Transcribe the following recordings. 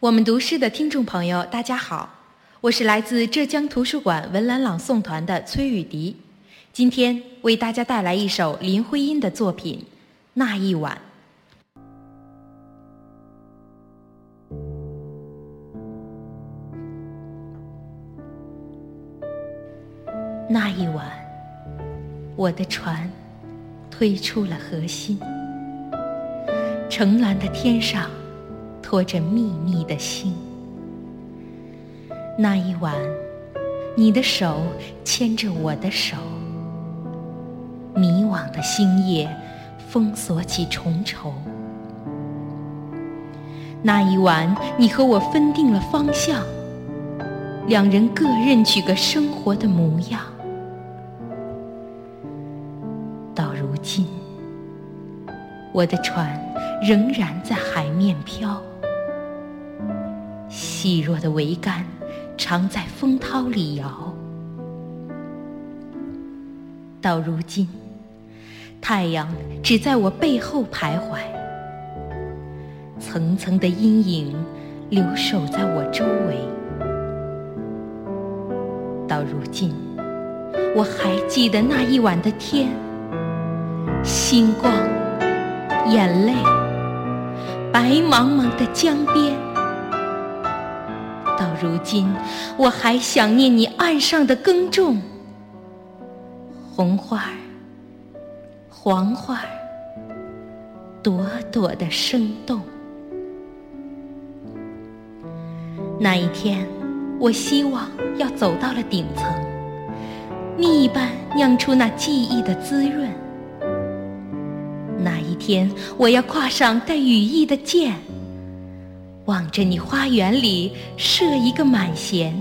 我们读诗的听众朋友，大家好，我是来自浙江图书馆文澜朗诵团的崔雨迪，今天为大家带来一首林徽因的作品《那一晚》。那一晚，我的船推出了河心，澄蓝的天上。托着密密的星，那一晚，你的手牵着我的手，迷惘的星夜封锁起重愁。那一晚，你和我分定了方向，两人各任取个生活的模样。到如今，我的船仍然在海面飘。细弱的桅杆常在风涛里摇，到如今，太阳只在我背后徘徊，层层的阴影留守在我周围。到如今，我还记得那一晚的天，星光，眼泪，白茫茫的江边。如今，我还想念你岸上的耕种，红花儿、黄花儿，朵朵的生动。那一天，我希望要走到了顶层，蜜般酿出那记忆的滋润。那一天，我要跨上带羽翼的箭。望着你花园里设一个满弦，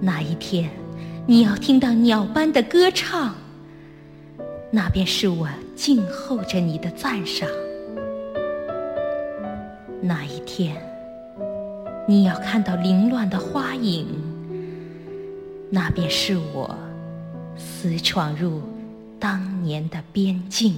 那一天，你要听到鸟般的歌唱，那便是我静候着你的赞赏。那一天，你要看到凌乱的花影，那便是我私闯入当年的边境。